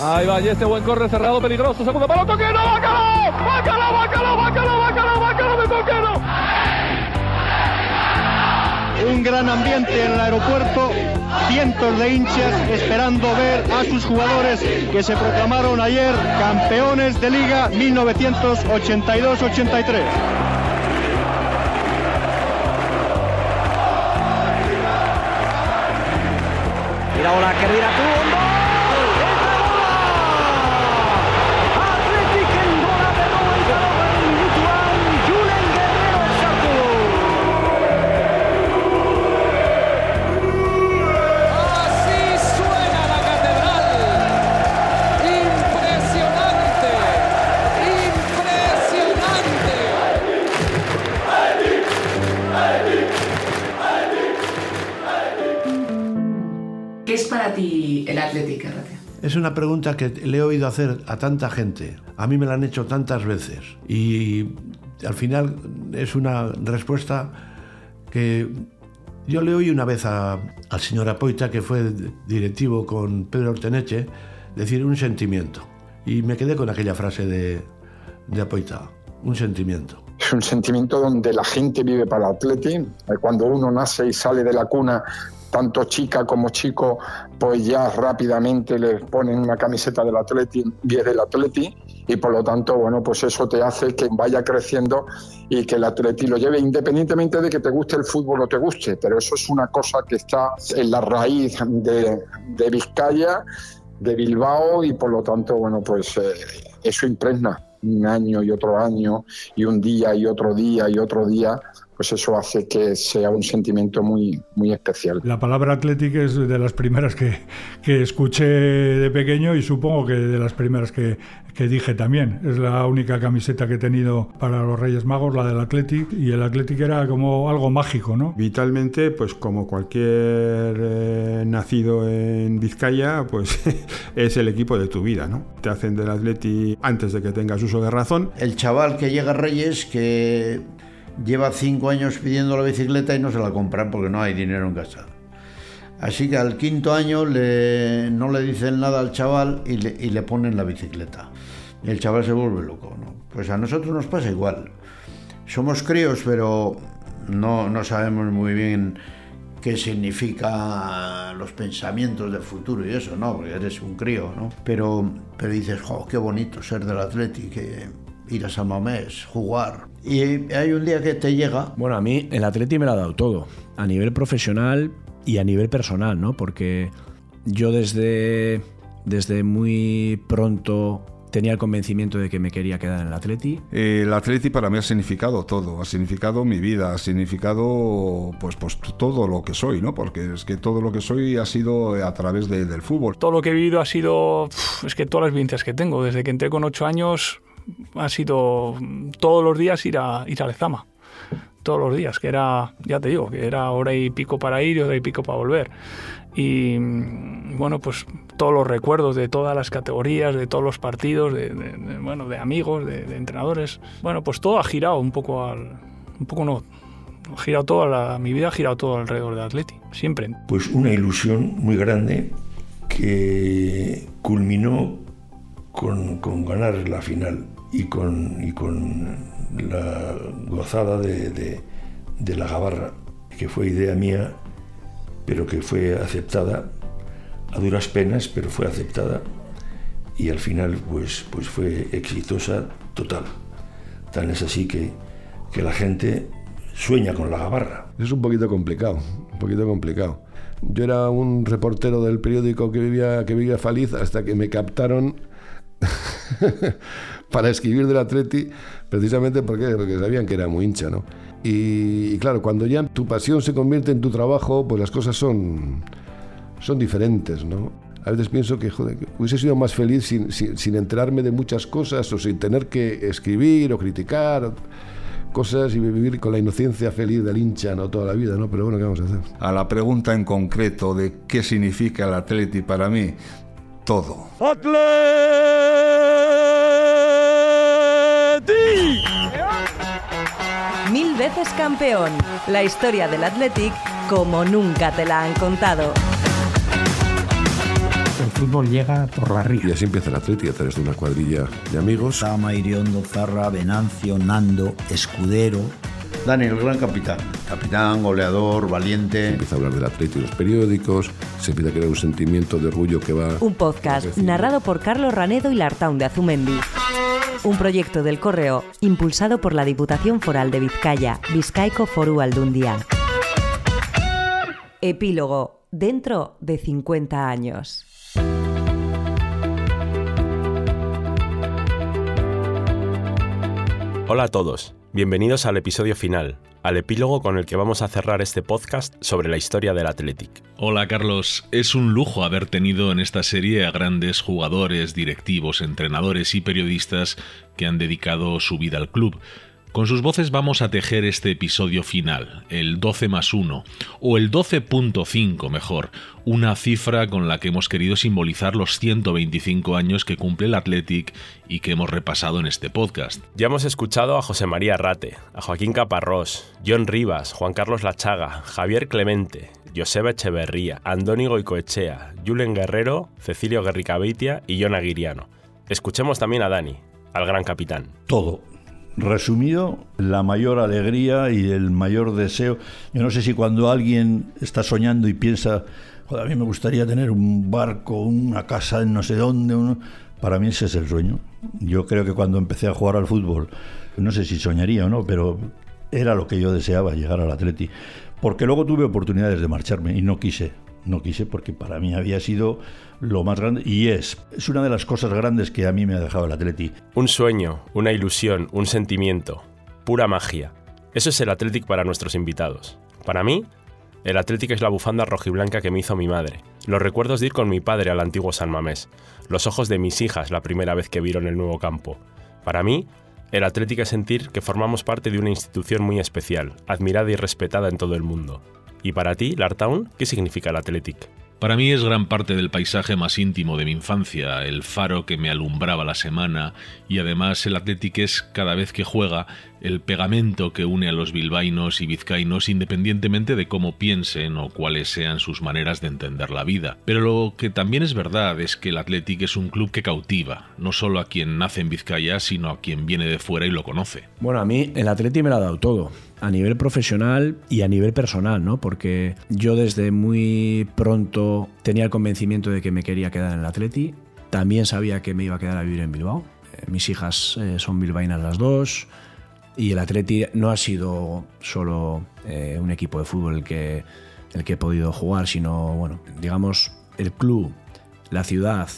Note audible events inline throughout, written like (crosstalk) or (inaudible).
Ahí va, y este buen corre cerrado, peligroso. Segundo palo, Toquero, bácalo, bácalo, bácalo, bácalo, bácalo, bácalo de Toquero. Un gran ambiente en el aeropuerto, cientos de hinchas esperando ver a sus jugadores que se proclamaron ayer campeones de Liga 1982-83. Mira bola que mira tú, Es una pregunta que le he oído hacer a tanta gente. A mí me la han hecho tantas veces. Y al final es una respuesta que yo le oí una vez a- al señor Apoita, que fue directivo con Pedro Orteneche, decir un sentimiento. Y me quedé con aquella frase de, de Apoita, un sentimiento. Es un sentimiento donde la gente vive para el Atleti. Cuando uno nace y sale de la cuna, tanto chica como chico, pues ya rápidamente le ponen una camiseta del Atleti del Atleti. Y por lo tanto, bueno, pues eso te hace que vaya creciendo y que el Atleti lo lleve, independientemente de que te guste el fútbol o te guste. Pero eso es una cosa que está en la raíz de, de Vizcaya, de Bilbao, y por lo tanto, bueno, pues eh, eso impregna un año y otro año, y un día y otro día y otro día, pues eso hace que sea un sentimiento muy, muy especial. La palabra Athletic es de las primeras que, que escuché de pequeño y supongo que de las primeras que, que dije también. Es la única camiseta que he tenido para los Reyes Magos, la del Athletic, y el Athletic era como algo mágico, ¿no? Vitalmente, pues como cualquier eh, nacido en Vizcaya, pues (laughs) es el equipo de tu vida, ¿no? Te hacen del Atleti antes de que tengas uso de razón. El chaval que llega a Reyes que lleva cinco años pidiendo la bicicleta y no se la compran porque no hay dinero en casa. Así que al quinto año no le dicen nada al chaval y le, y le ponen la bicicleta. Y el chaval se vuelve loco. ¿no? Pues a nosotros nos pasa igual. Somos críos, pero no, no sabemos muy bien qué significa los pensamientos del futuro y eso, ¿no? Porque eres un crío, ¿no? Pero, pero dices, jo, qué bonito ser del Atleti, que ir a San Mamés, jugar. Y hay un día que te llega Bueno, a mí el Atleti me lo ha dado todo, a nivel profesional y a nivel personal, ¿no? Porque yo desde, desde muy pronto tenía el convencimiento de que me quería quedar en el Atleti. El Atleti para mí ha significado todo, ha significado mi vida, ha significado pues, pues todo lo que soy, ¿no? Porque es que todo lo que soy ha sido a través de- del fútbol. Todo lo que he vivido ha sido, es que todas las vivencias que tengo, desde que entré con ocho años, ha sido todos los días ir a, ir a Lezama. Todos los días, que era, ya te digo, que era hora y pico para ir y hora y pico para volver. Y bueno, pues todos los recuerdos de todas las categorías, de todos los partidos, de, de- de, bueno, de amigos, de, de entrenadores. Bueno, pues todo ha girado un poco al. Un poco no. Ha girado toda la, mi vida ha girado todo alrededor de Atleti, siempre. Pues una ilusión muy grande que culminó con, con ganar la final y con, y con la gozada de, de- la gabarra, que fue idea mía, pero que fue aceptada a duras penas, pero fue aceptada y al final pues, pues fue exitosa total. Tan es así que, que la gente sueña con la gabarra. Es un poquito complicado, un poquito complicado. Yo era un reportero del periódico que vivía, que vivía Faliz hasta que me captaron (laughs) para escribir del Atleti, precisamente porque, porque sabían que era muy hincha, ¿no? Y, y claro, cuando ya tu pasión se convierte en tu trabajo, pues las cosas son, son diferentes, ¿no? A veces pienso que, joder, que hubiese sido más feliz sin, sin, sin enterarme de muchas cosas o sin tener que escribir o criticar cosas y vivir con la inocencia feliz del hincha no toda la vida, ¿no? Pero bueno, ¿qué vamos a hacer? A la pregunta en concreto de qué significa el Atleti para mí, todo. Mil veces campeón. La historia del Athletic como nunca te la han contado. fútbol llega por la ría. Y así empieza el Atleti a través de una cuadrilla de amigos. Sama, Iriondo, Zarra, Venancio, Nando, Escudero. Dani, el gran capitán. Capitán, goleador, valiente. Se empieza a hablar del Atleti en los periódicos, se empieza a crear un sentimiento de orgullo que va... Un podcast narrado por Carlos Ranedo y Lartaun de Azumendi. Un proyecto del Correo impulsado por la Diputación Foral de Vizcaya, Vizcaico Foru Aldundia. Epílogo, dentro de 50 años. Hola a todos, bienvenidos al episodio final, al epílogo con el que vamos a cerrar este podcast sobre la historia del Athletic. Hola Carlos, es un lujo haber tenido en esta serie a grandes jugadores, directivos, entrenadores y periodistas que han dedicado su vida al club. Con sus voces vamos a tejer este episodio final, el 12 más 1, o el 12.5 mejor, una cifra con la que hemos querido simbolizar los 125 años que cumple el Athletic y que hemos repasado en este podcast. Ya hemos escuchado a José María Rate, a Joaquín Caparrós, John Rivas, Juan Carlos Lachaga, Javier Clemente, Joseba Echeverría, Andónigo Goicoechea, Julen Guerrero, Cecilio Guerricabeitia y John Aguiriano. Escuchemos también a Dani, al gran capitán. Todo. Resumido, la mayor alegría y el mayor deseo. Yo no sé si cuando alguien está soñando y piensa, Joder, a mí me gustaría tener un barco, una casa en no sé dónde, uno... para mí ese es el sueño. Yo creo que cuando empecé a jugar al fútbol, no sé si soñaría o no, pero era lo que yo deseaba, llegar al Atleti. Porque luego tuve oportunidades de marcharme y no quise. No quise porque para mí había sido lo más grande y es. Es una de las cosas grandes que a mí me ha dejado el Atleti. Un sueño, una ilusión, un sentimiento, pura magia. Eso es el Athletic para nuestros invitados. Para mí, el Athletic es la bufanda rojiblanca que me hizo mi madre. Los recuerdos de ir con mi padre al antiguo San Mamés. Los ojos de mis hijas la primera vez que vieron el nuevo campo. Para mí, el Athletic es sentir que formamos parte de una institución muy especial, admirada y respetada en todo el mundo. ¿Y para ti, Lartown, qué significa el Athletic? Para mí es gran parte del paisaje más íntimo de mi infancia, el faro que me alumbraba la semana y además el Athletic es cada vez que juega el pegamento que une a los bilbaínos y vizcaínos independientemente de cómo piensen o cuáles sean sus maneras de entender la vida. Pero lo que también es verdad es que el Athletic es un club que cautiva, no solo a quien nace en Vizcaya, sino a quien viene de fuera y lo conoce. Bueno, a mí el Athletic me lo ha dado todo a nivel profesional y a nivel personal, ¿no? Porque yo desde muy pronto tenía el convencimiento de que me quería quedar en el Atleti. También sabía que me iba a quedar a vivir en Bilbao. Mis hijas eh, son bilbaínas las dos. Y el Atleti no ha sido solo eh, un equipo de fútbol el que, el que he podido jugar, sino, bueno, digamos, el club, la ciudad,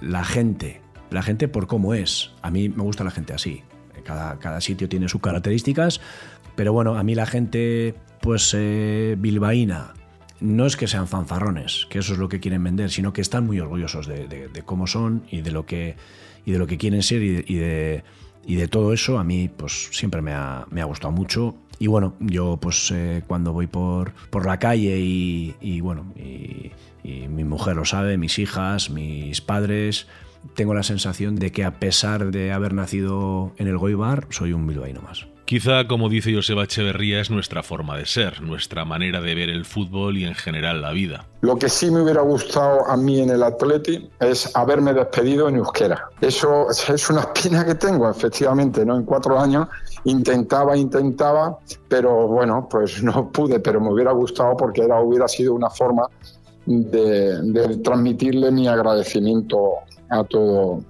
la gente. La gente por cómo es. A mí me gusta la gente así. Cada, cada sitio tiene sus características, pero bueno, a mí la gente, pues eh, bilbaína, no es que sean fanfarrones, que eso es lo que quieren vender, sino que están muy orgullosos de, cómo son y de lo que, y de lo que quieren ser y de, todo eso. A mí, pues siempre me ha, gustado mucho. Y bueno, yo pues eh, cuando voy por, por la calle y, bueno, y mi mujer lo sabe, mis hijas, mis padres, tengo la sensación de que a pesar de haber nacido en el Goibar, soy un bilbaíno más. Quizá, como dice Joseba Echeverría, es nuestra forma de ser, nuestra manera de ver el fútbol y en general la vida. Lo que sí me hubiera gustado a mí en el Atleti es haberme despedido en euskera. Eso es una espina que tengo, efectivamente, ¿no? En cuatro años intentaba, intentaba, pero bueno, pues no pude, pero me hubiera gustado porque era, hubiera sido una forma de, de transmitirle mi agradecimiento a todo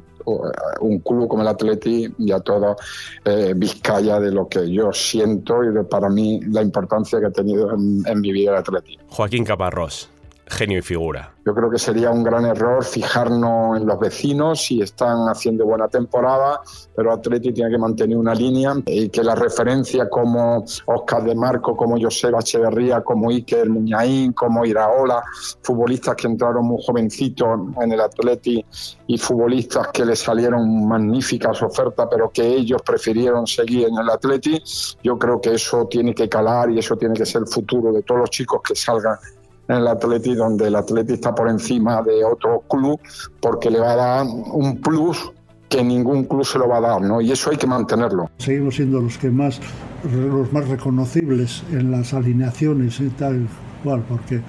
un club como el Atleti y a toda eh, Vizcaya de lo que yo siento y de para mí la importancia que ha tenido en, en mi vida el Atleti. Joaquín Caparrós, genio y figura. Yo creo que sería un gran error fijarnos en los vecinos si están haciendo buena temporada, pero Atleti tiene que mantener una línea y que la referencia como Oscar de Marco, como Joseba Echeverría, como Iker Muñain, como Iraola, futbolistas que entraron muy jovencitos en el Atleti y futbolistas que les salieron magníficas ofertas, pero que ellos prefirieron seguir en el Atleti, yo creo que eso tiene que calar y eso tiene que ser el futuro de todos los chicos que salgan en el Atleti, donde el Atleti está por encima de otro club, porque le va a dar un plus que ningún club se lo va a dar, ¿no? Y eso hay que mantenerlo. Seguimos siendo los que más, los más reconocibles en las alineaciones y tal, igual, porque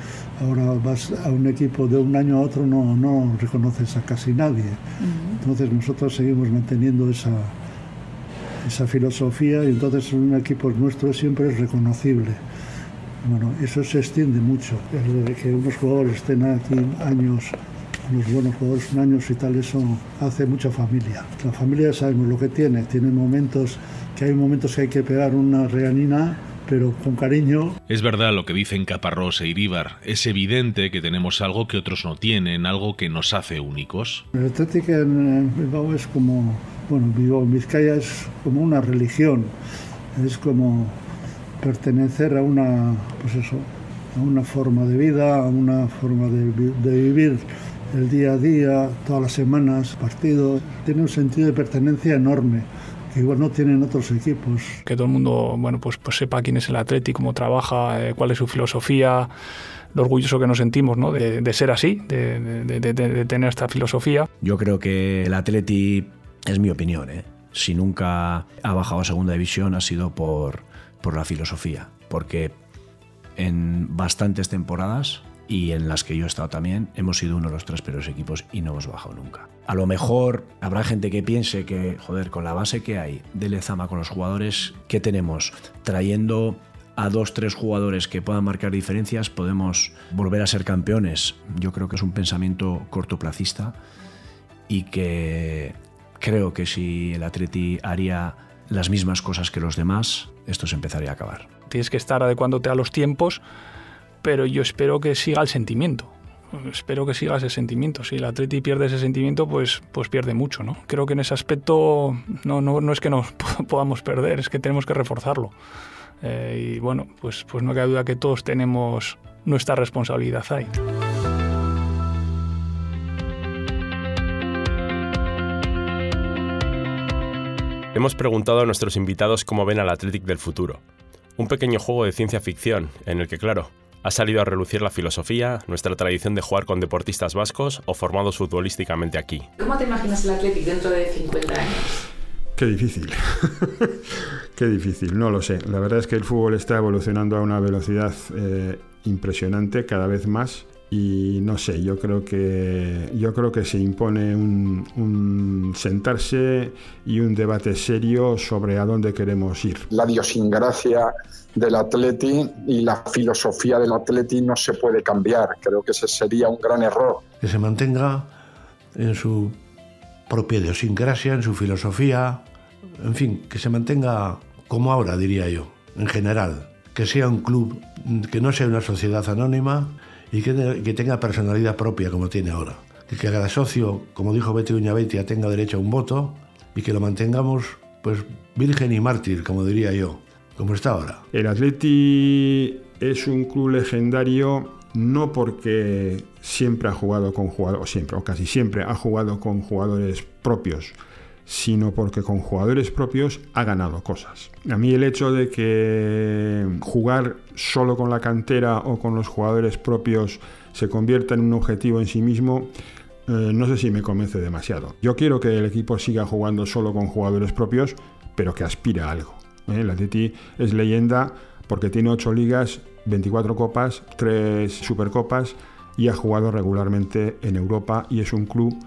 ahora vas a un equipo de un año a otro no, no reconoces a casi nadie. Entonces nosotros seguimos manteniendo esa, esa filosofía y entonces un equipo nuestro siempre es reconocible. Bueno, eso se extiende mucho, el de que unos jugadores estén aquí años, unos buenos jugadores un años y tal, eso hace mucha familia. La familia sabemos lo que tiene, tiene momentos que hay momentos que hay que pegar una reanina pero con cariño. Es verdad lo que dicen Caparrós e Iríbar. Es evidente que tenemos algo que otros no tienen, algo que nos hace únicos. El Atlético en Bilbao es como, bueno, Bilbao en Vizcaya es como una religión. Es como pertenecer a una, pues eso, a una forma de vida, a una forma de, de vivir el día a día, todas las semanas, partidos. Tiene un sentido de pertenencia enorme que igual no tienen otros equipos. Que todo el mundo bueno, pues, pues sepa quién es el Atleti, cómo trabaja, eh, cuál es su filosofía, lo orgulloso que nos sentimos ¿no? de, de ser así, de, de, de, tener esta filosofía. Yo creo que el Atleti, es mi opinión, ¿eh? si nunca ha bajado a segunda división ha sido por, por la filosofía, porque en bastantes temporadas y en las que yo he estado también, hemos sido uno de los tres peores equipos y no hemos bajado nunca. A lo mejor habrá gente que piense que, joder, con la base que hay de Lezama con los jugadores que tenemos, trayendo a dos, tres jugadores que puedan marcar diferencias, podemos volver a ser campeones. Yo creo que es un pensamiento cortoplacista y que creo que si el Atleti haría las mismas cosas que los demás, esto se empezaría a acabar. Tienes que estar adecuándote a los tiempos, pero yo espero que siga el sentimiento. Espero que siga ese sentimiento. Si el Atleti pierde ese sentimiento, pues, pues pierde mucho. ¿no? Creo que en ese aspecto no, no, no es que nos (laughs) podamos perder, es que tenemos que reforzarlo. Eh, y bueno, pues, pues no cabe duda que todos tenemos nuestra responsabilidad ahí. Hemos preguntado a nuestros invitados cómo ven al Athletic del futuro. Un pequeño juego de ciencia ficción en el que, claro, ha salido a relucir la filosofía, nuestra tradición de jugar con deportistas vascos o formados futbolísticamente aquí. ¿Cómo te imaginas el Athletic dentro de 50 años? Qué difícil. (laughs) Qué difícil, no lo sé. La verdad es que el fútbol está evolucionando a una velocidad eh, impresionante cada vez más y no sé, yo creo que yo creo que se impone un, un, sentarse y un debate serio sobre a dónde queremos ir. La idiosincrasia del Atleti y la filosofía del Atleti no se puede cambiar. Creo que ese sería un gran error. Que se mantenga en su propia idiosincrasia, en su filosofía, en fin, que se mantenga como ahora, diría yo, en general. Que sea un club, que no sea una sociedad anónima y que, que tenga personalidad propia como tiene ahora. Que cada socio, como dijo Betty Uñabeitia, tenga derecho a un voto y que lo mantengamos pues virgen y mártir, como diría yo, como está ahora. El Atleti es un club legendario no porque siempre ha jugado con jugadores, o siempre, o casi siempre ha jugado con jugadores propios, sino porque con jugadores propios ha ganado cosas. A mí el hecho de que jugar solo con la cantera o con los jugadores propios se convierta en un objetivo en sí mismo, eh, no sé si me convence demasiado. Yo quiero que el equipo siga jugando solo con jugadores propios, pero que aspira a algo. ¿eh? El Atleti es leyenda porque tiene ocho ligas, 24 copas, 3 supercopas y ha jugado regularmente en Europa y es un club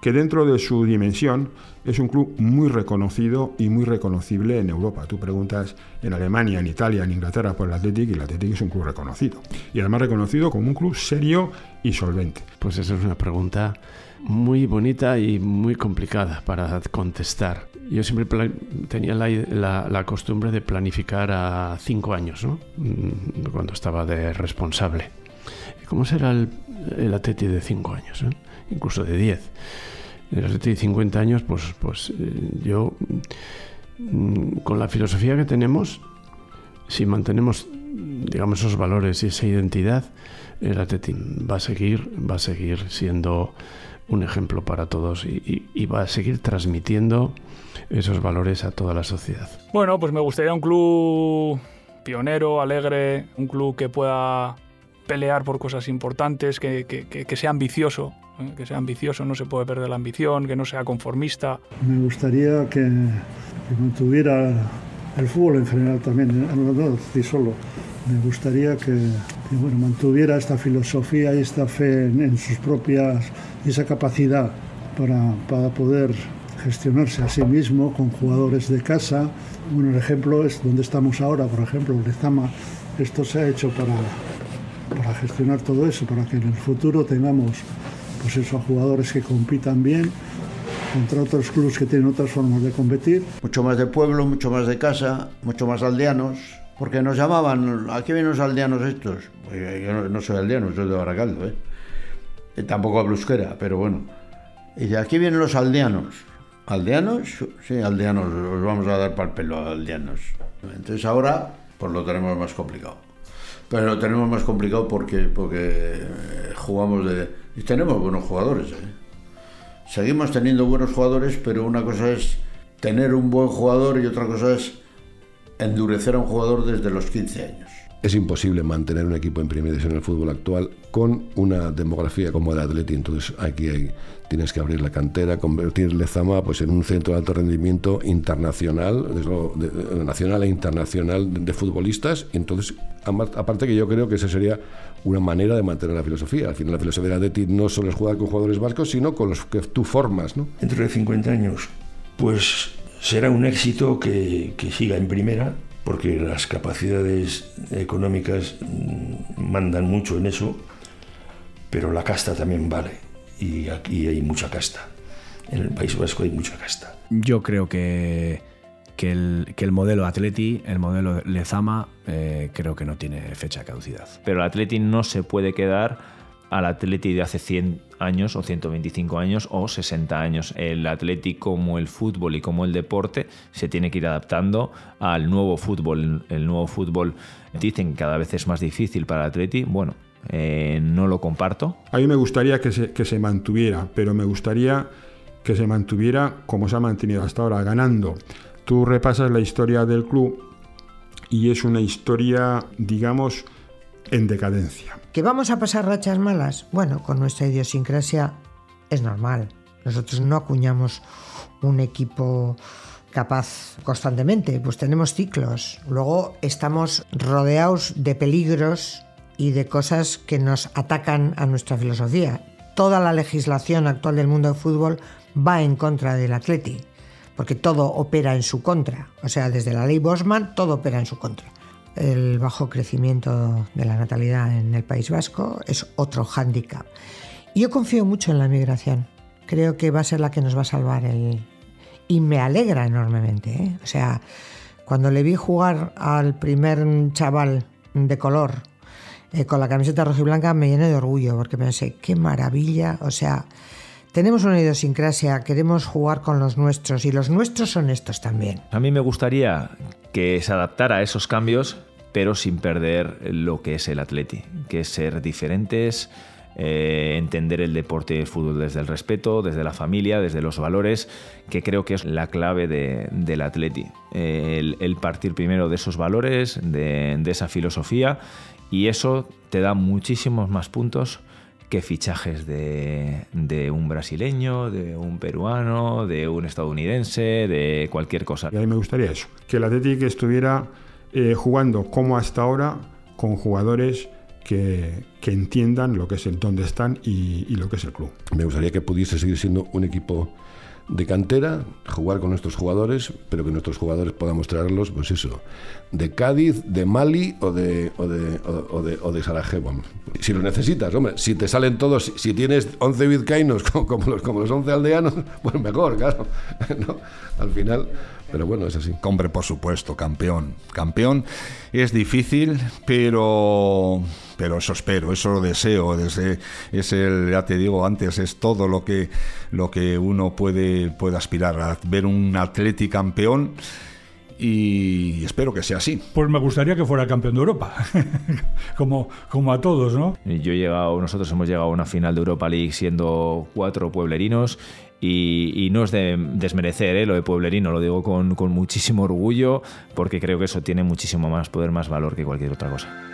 que dentro de su dimensión es un club muy reconocido y muy reconocible en Europa. Tú preguntas en Alemania, en Italia, en Inglaterra por el Athletic y el Athletic es un club reconocido. Y además reconocido como un club serio y solvente. Pues esa es una pregunta muy bonita y muy complicada para contestar. Yo siempre tenía la, la, costumbre de planificar a cinco años, ¿no? cuando estaba de responsable. ¿Cómo será el, el Atleti de cinco años? ¿eh? Incluso de diez. El Atleti de 50 años, pues, pues yo, con la filosofía que tenemos, si mantenemos, digamos, esos valores y esa identidad, el Atleti va a seguir, va a seguir siendo un ejemplo para todos y, va a seguir transmitiendo esos valores a toda la sociedad. Bueno, pues me gustaría un club pionero, alegre, un club que pueda pelear por cosas importantes, que, que, que sea ambicioso, ¿eh? que sea ambicioso, no se puede perder la ambición, que no sea conformista. Me gustaría que, que mantuviera el fútbol en general también, no, no, no solo. Me gustaría que que bueno, mantuviera esta filosofía y esta fe en, en sus propias, esa capacidad para, para poder gestionarse a sí mismo con jugadores de casa. Bueno, el ejemplo es donde estamos ahora, por ejemplo, Lezama, esto se ha hecho para, para gestionar todo eso, para que en el futuro tengamos pues eso, jugadores que compitan bien contra otros clubes que tienen otras formas de competir. Mucho más de pueblo, mucho más de casa, mucho más aldeanos, porque nos llamaban, aquí vienen los aldeanos estos. Pues yo no, soy aldeano, soy de Baracaldo, ¿eh? Y tampoco hablo euskera, pero bueno. Y de aquí vienen los aldeanos. ¿Aldeanos? Sí, aldeanos, os vamos a dar para el pelo a aldeanos. Entonces ahora, pues lo tenemos más complicado. Pero lo tenemos más complicado porque, porque jugamos de... Y tenemos buenos jugadores, ¿eh? Seguimos teniendo buenos jugadores, pero una cosa es tener un buen jugador y otra cosa es endurecer a un jugador desde los 15 años. Es imposible mantener un equipo en primera división en el fútbol actual con una demografía como el Atleti. Entonces aquí hay, tienes que abrir la cantera, convertir Lezama pues, en un centro de alto rendimiento internacional, de, de, nacional e internacional de, futbolistas. Y entonces, aparte que yo creo que esa sería una manera de mantener la filosofía. Al final la filosofía del Atleti no solo es jugar con jugadores vascos, sino con los que tú formas. ¿no? Dentro de 50 años, pues será un éxito que siga en primera porque las capacidades económicas mandan mucho en eso, pero la casta también vale, y aquí hay mucha casta. En el País Vasco hay mucha casta. Yo creo que, que, el, que el modelo Atleti, el modelo Lezama, eh, creo que no tiene fecha de caducidad. Pero el Atleti no se puede quedar al Atleti de hace 100 años o 125 años o 60 años. El Atleti como el fútbol y como el deporte se tiene que ir adaptando al nuevo fútbol. El nuevo fútbol dicen que cada vez es más difícil para el Atleti. Bueno, eh, no lo comparto. A mí me gustaría que se, que se mantuviera, pero me gustaría que se mantuviera como se ha mantenido hasta ahora, ganando. Tú repasas la historia del club y es una historia, digamos, en decadencia. ¿Que vamos a pasar rachas malas? Bueno, con nuestra idiosincrasia es normal. Nosotros no acuñamos un equipo capaz constantemente, pues tenemos ciclos. Luego estamos rodeados de peligros y de cosas que nos atacan a nuestra filosofía. Toda la legislación actual del mundo del fútbol va en contra del Atleti, porque todo opera en su contra. O sea, desde la ley Bosman, todo opera en su contra. El bajo crecimiento de la natalidad en el País Vasco es otro hándicap. Yo confío mucho en la migración. Creo que va a ser la que nos va a salvar el... Y me alegra enormemente. ¿eh? O sea, cuando le vi jugar al primer chaval de color eh, con la camiseta roja y blanca me llené de orgullo porque pensé, qué maravilla. O sea, tenemos una idiosincrasia, queremos jugar con los nuestros y los nuestros son estos también. A mí me gustaría que se adaptara a esos cambios, pero sin perder lo que es el atleti, que es ser diferentes, eh, entender el deporte y el fútbol desde el respeto, desde la familia, desde los valores, que creo que es la clave de, del atleti. Eh, el, el, partir primero de esos valores, de, de esa filosofía, y eso te da muchísimos más puntos que fichajes de, de, un brasileño, de un peruano, de un estadounidense, de cualquier cosa. Y a mí me gustaría eso, que el Atlético estuviera eh, jugando como hasta ahora con jugadores que, que, entiendan lo que es el dónde están y, y lo que es el club. Me gustaría que pudiese seguir siendo un equipo de cantera, jugar con nuestros jugadores, pero que nuestros jugadores puedan mostrarlos, pues eso, de Cádiz, de Mali o de, o de, o, de, o de Sarajevo. Si lo necesitas, hombre, si te salen todos, si tienes 11 vizcaínos (laughs) como, como, los, como los 11 aldeanos, pues mejor, claro. (laughs) ¿no? Al final, pero bueno, es así. Hombre, por supuesto, campeón. Campeón es difícil, pero pero eso espero, eso lo deseo, desde, es el, ya te digo antes, es todo lo que, lo que uno puede, puede aspirar, a ver un atleti campeón y espero que sea así. Pues me gustaría que fuera campeón de Europa, (laughs) como, como a todos, ¿no? Yo he llegado, nosotros hemos llegado a una final de Europa League siendo cuatro pueblerinos y, y, no es de desmerecer ¿eh? lo de pueblerino, lo digo con, con muchísimo orgullo porque creo que eso tiene muchísimo más poder, más valor que cualquier otra cosa.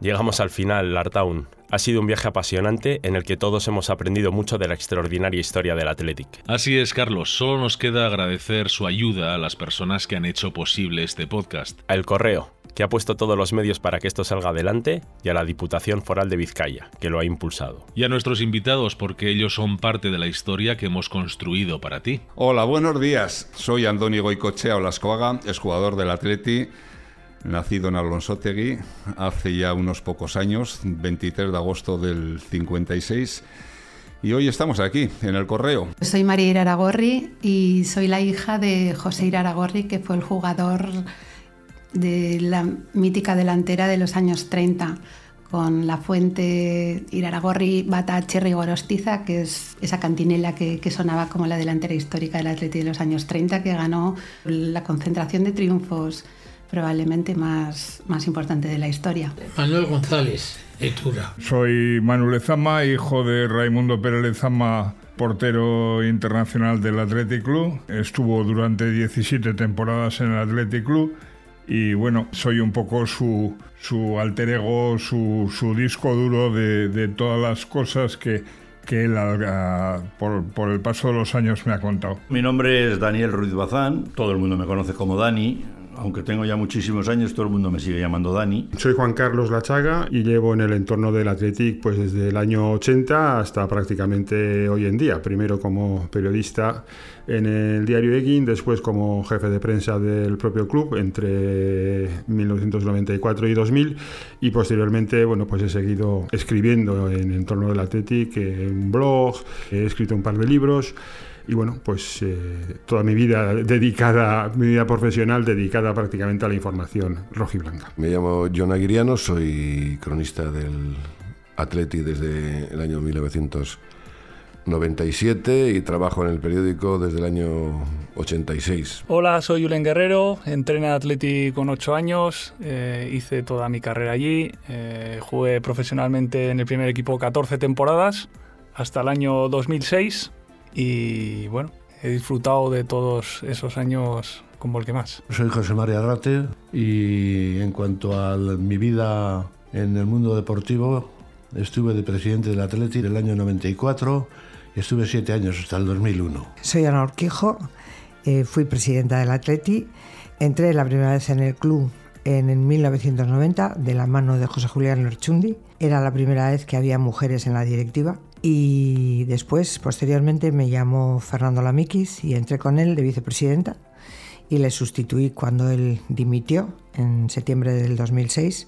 Llegamos al final, Lartown. Ha sido un viaje apasionante en el que todos hemos aprendido mucho de la extraordinaria historia del Athletic. Así es, Carlos. Solo nos queda agradecer su ayuda a las personas que han hecho posible este podcast. A El Correo, que ha puesto todos los medios para que esto salga adelante, y a la Diputación Foral de Vizcaya, que lo ha impulsado. Y a nuestros invitados, porque ellos son parte de la historia que hemos construido para ti. Hola, buenos días. Soy Andoni Goicochea Olascoaga, exjugador del Atleti, nacido en Alonsotegui hace ya unos pocos años, 23 de agosto del 56. Y hoy estamos aquí, en el correo. Soy María Iraragorri y soy la hija de José Iraragorri, que fue el jugador de la mítica delantera de los años 30, con la fuente Iraragorri Bata Cherry Gorostiza, que es esa cantinela que, que sonaba como la delantera histórica del Atleti de los años 30, que ganó la concentración de triunfos probablemente más, más importante de la historia. Manuel González, Etura. Soy Manuel Lezama, hijo de Raimundo Pérez Lezama, portero internacional del Athletic Club. Estuvo durante 17 temporadas en el Athletic Club y bueno, soy un poco su, su alter ego, su, su disco duro de, de, todas las cosas que, que él uh, por, por, el paso de los años me ha contado. Mi nombre es Daniel Ruiz Bazán, todo el mundo me conoce como Dani, aunque tengo ya muchísimos años, todo el mundo me sigue llamando Dani. Soy Juan Carlos Lachaga y llevo en el entorno del Athletic pues desde el año 80 hasta prácticamente hoy en día. Primero como periodista en el diario Eguin, después como jefe de prensa del propio club entre 1994 y 2000 y posteriormente bueno pues he seguido escribiendo en entorno del Athletic en un blog, he escrito un par de libros y bueno, pues eh, toda mi vida dedicada, mi vida profesional dedicada prácticamente a la información rojiblanca. Me llamo John Aguiriano, soy cronista del Atleti desde el año 1997 y trabajo en el periódico desde el año 86. Hola, soy Julen Guerrero, entrené Atleti con 8 años, eh, hice toda mi carrera allí, eh, jugué profesionalmente en el primer equipo 14 temporadas hasta el año 2006 y bueno, he disfrutado de todos esos años como el que más. Soy José María Rate y en cuanto a mi vida en el mundo deportivo, estuve de presidente del Atleti del año 94 y estuve siete años hasta el 2001. Soy Ana Orquijo, eh, fui presidenta del Atleti, entré la primera vez en el club en, en 1990 de la mano de José Julián Lerchundi. Era la primera vez que había mujeres en la directiva y después, posteriormente, me llamó Fernando Lamiquis y entré con él de vicepresidenta y le sustituí cuando él dimitió en septiembre del 2006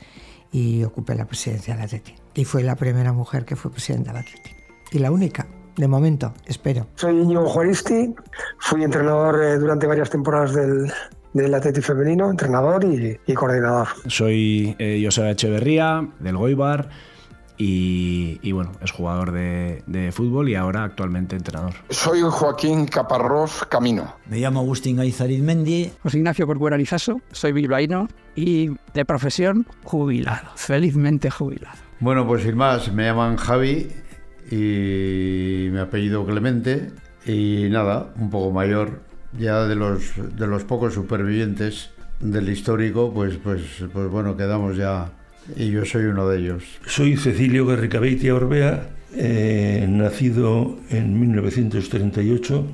y ocupé la presidencia del Atleti. Y fue la primera mujer que fue presidenta del Atleti. Y la única, de momento, espero. Soy Íñigo Juaristi, fui entrenador eh, durante varias temporadas del, del Atleti femenino, entrenador y, y coordinador. Soy eh, Joseba Echeverría, del Goibar y, y, bueno, es jugador de, de, fútbol y ahora actualmente entrenador. Soy Joaquín Caparrós Camino. Me llamo Agustín Aizarizmendi. José Ignacio Corcuera Lizaso, soy bilbaíno y de profesión jubilado, felizmente jubilado. Bueno, pues sin más, me llaman Javi y mi apellido Clemente y nada, un poco mayor, ya de los, de los pocos supervivientes del histórico, pues, pues, pues bueno, quedamos ya y yo soy uno de ellos. Soy Cecilio Garricabeitia Orbea, eh, nacido en 1938,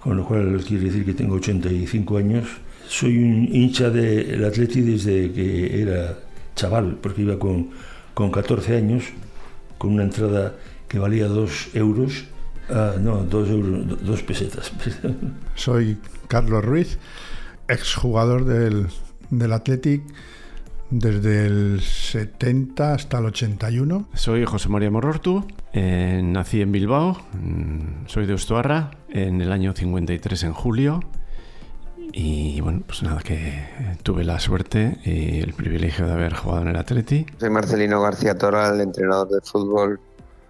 con lo cual quiere decir que tengo 85 años. Soy un hincha del Atleti desde que era chaval, porque iba con, con 14 años, con una entrada que valía 2 euros. Ah, no, 2 euros, 2 pesetas. (laughs) Soy Carlos Ruiz, exjugador del, del Athletic desde el 70 hasta el 81. Soy José María Morortu, eh, nací en Bilbao, mm, soy de Ustuarra, en el año 53 en julio. Y bueno, pues nada, que tuve la suerte y el privilegio de haber jugado en el Atleti. Soy Marcelino García Toral, entrenador de fútbol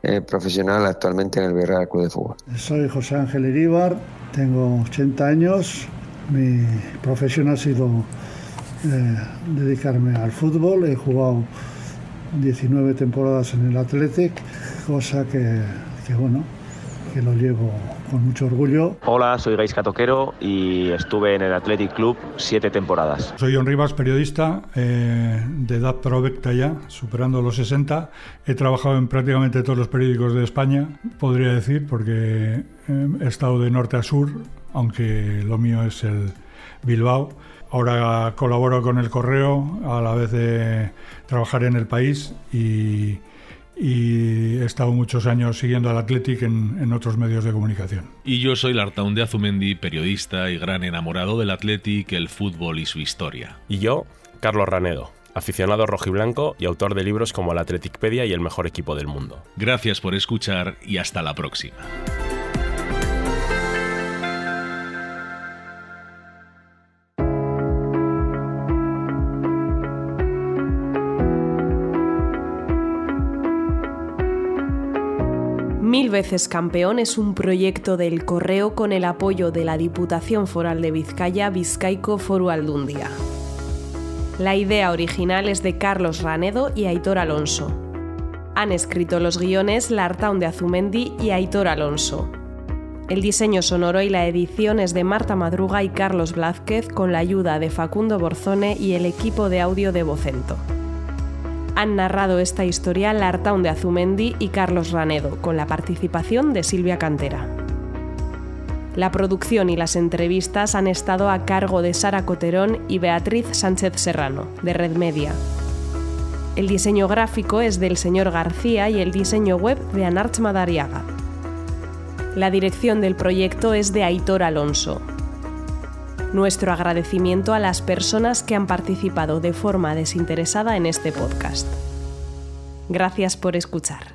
eh, profesional actualmente en el Villarreal Club de Fútbol. Soy José Ángel Iríbar, tengo 80 años, mi profesión ha sido eh, dedicarme al fútbol. He jugado 19 temporadas en el Athletic, cosa que, que, bueno, que lo llevo con mucho orgullo. Hola, soy Gaisca Toquero y estuve en el Athletic Club siete temporadas. Soy John Rivas, periodista eh, de edad provecta ya, superando los 60. He trabajado en prácticamente todos los periódicos de España, podría decir, porque eh, he estado de norte a sur, aunque lo mío es el Bilbao. Ahora colaboro con el Correo a la vez de trabajar en el país y y he estado muchos años siguiendo al Athletic en, en, otros medios de comunicación. Y yo soy Lartaun de Azumendi, periodista y gran enamorado del Athletic, el fútbol y su historia. Y yo, Carlos Ranedo, aficionado rojiblanco y autor de libros como La Athleticpedia y El mejor equipo del mundo. Gracias por escuchar y hasta la próxima. Veces campeón es un proyecto del Correo con el apoyo de la Diputación Foral de Vizcaya, Vizcaico Foru Aldundia. La idea original es de Carlos Ranedo y Aitor Alonso. Han escrito los guiones Lartaun de Azumendi y Aitor Alonso. El diseño sonoro y la edición es de Marta Madruga y Carlos Blázquez con la ayuda de Facundo Borzone y el equipo de audio de Vocento han narrado esta historia Lartaun de Azumendi y Carlos Ranedo, con la participación de Silvia Cantera. La producción y las entrevistas han estado a cargo de Sara Coterón y Beatriz Sánchez Serrano, de Red Media. El diseño gráfico es del señor García y el diseño web de Anarch Madariaga. La dirección del proyecto es de Aitor Alonso, nuestro agradecimiento a las personas que han participado de forma desinteresada en este podcast. Gracias por escuchar.